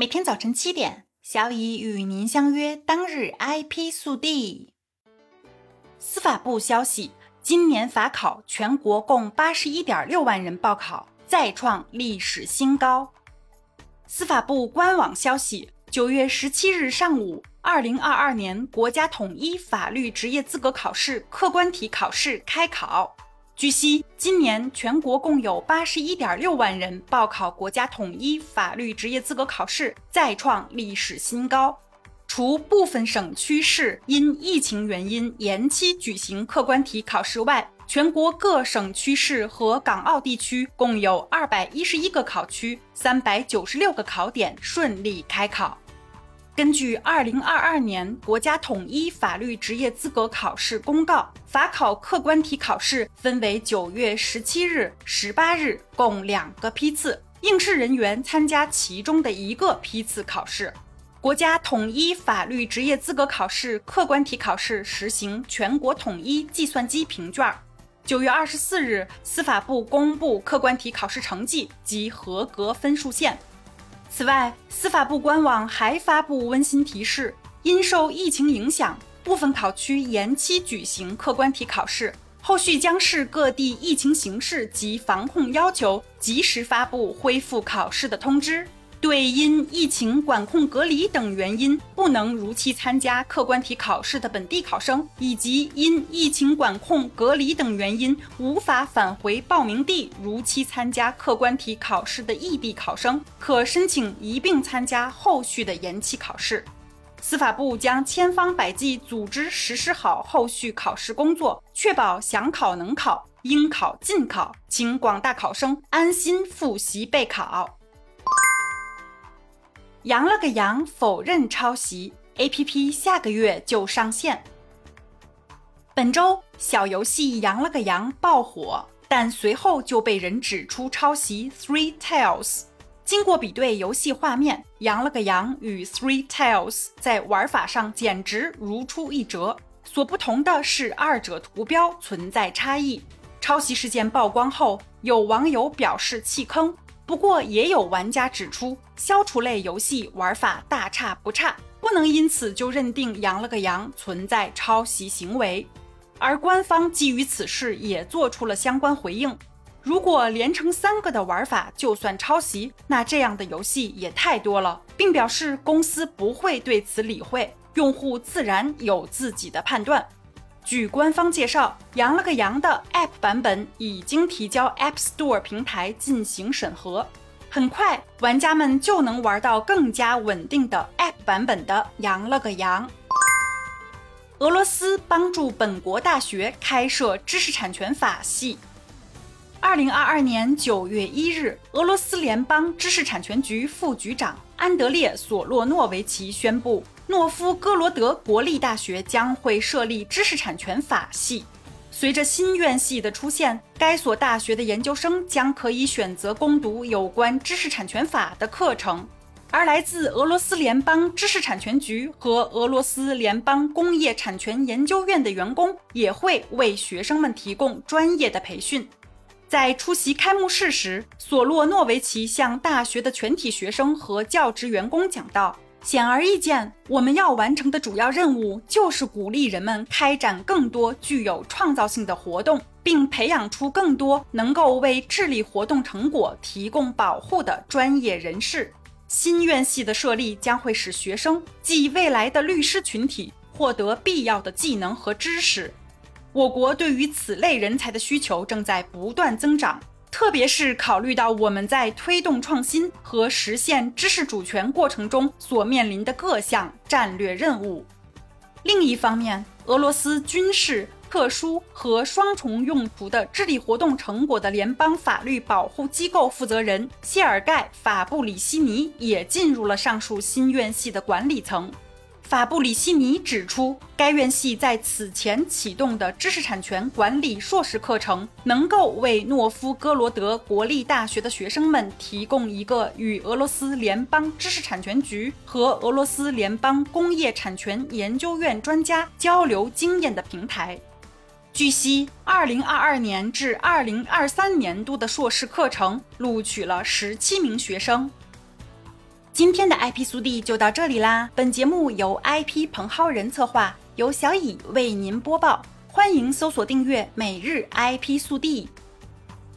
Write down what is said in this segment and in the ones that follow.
每天早晨七点，小乙与您相约。当日 IP 速递。司法部消息：今年法考全国共八十一点六万人报考，再创历史新高。司法部官网消息：九月十七日上午，二零二二年国家统一法律职业资格考试客观题考试开考。据悉，今年全国共有八十一点六万人报考国家统一法律职业资格考试，再创历史新高。除部分省区市因疫情原因延期举行客观题考试外，全国各省区市和港澳地区共有二百一十一个考区、三百九十六个考点顺利开考。根据二零二二年国家统一法律职业资格考试公告，法考客观题考试分为九月十七日、十八日共两个批次，应试人员参加其中的一个批次考试。国家统一法律职业资格考试客观题考试实行全国统一计算机评卷。九月二十四日，司法部公布客观题考试成绩及合格分数线。此外，司法部官网还发布温馨提示：因受疫情影响，部分考区延期举行客观题考试，后续将视各地疫情形势及防控要求，及时发布恢复考试的通知。对因疫情管控、隔离等原因不能如期参加客观题考试的本地考生，以及因疫情管控、隔离等原因无法返回报名地如期参加客观题考试的异地考生，可申请一并参加后续的延期考试。司法部将千方百计组织实施好后续考试工作，确保想考能考、应考尽考，请广大考生安心复习备考。羊了个羊，否认抄袭，APP 下个月就上线。本周小游戏《羊了个羊》爆火，但随后就被人指出抄袭 Three Tales。经过比对游戏画面，《羊了个羊》与 Three Tales 在玩法上简直如出一辙，所不同的是二者图标存在差异。抄袭事件曝光后，有网友表示弃坑。不过，也有玩家指出，消除类游戏玩法大差不差，不能因此就认定《羊了个羊》存在抄袭行为。而官方基于此事也做出了相关回应：如果连成三个的玩法就算抄袭，那这样的游戏也太多了，并表示公司不会对此理会，用户自然有自己的判断。据官方介绍，《羊了个羊》的 App 版本已经提交 App Store 平台进行审核，很快玩家们就能玩到更加稳定的 App 版本的《羊了个羊》。俄罗斯帮助本国大学开设知识产权法系。二零二二年九月一日，俄罗斯联邦知识产权局副局长安德烈·索洛诺维奇宣布。诺夫哥罗德国立大学将会设立知识产权法系。随着新院系的出现，该所大学的研究生将可以选择攻读有关知识产权法的课程，而来自俄罗斯联邦知识产权局和俄罗斯联邦工业产权研究院的员工也会为学生们提供专业的培训。在出席开幕式时，索洛诺维奇向大学的全体学生和教职员工讲道。显而易见，我们要完成的主要任务就是鼓励人们开展更多具有创造性的活动，并培养出更多能够为智力活动成果提供保护的专业人士。新院系的设立将会使学生及未来的律师群体获得必要的技能和知识。我国对于此类人才的需求正在不断增长。特别是考虑到我们在推动创新和实现知识主权过程中所面临的各项战略任务。另一方面，俄罗斯军事、特殊和双重用途的智力活动成果的联邦法律保护机构负责人谢尔盖·法布里希尼也进入了上述新院系的管理层。法布里希尼指出，该院系在此前启动的知识产权管理硕士课程，能够为诺夫哥罗德国立大学的学生们提供一个与俄罗斯联邦知识产权局和俄罗斯联邦工业产权研究院专家交流经验的平台。据悉，2022年至2023年度的硕士课程录取了17名学生。今天的 IP 速递就到这里啦。本节目由 IP 彭浩人策划，由小乙为您播报。欢迎搜索订阅每日 IP 速递。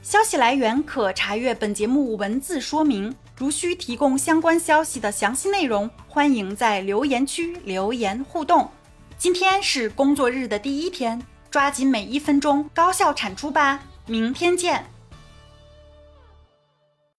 消息来源可查阅本节目文字说明。如需提供相关消息的详细内容，欢迎在留言区留言互动。今天是工作日的第一天，抓紧每一分钟高效产出吧！明天见。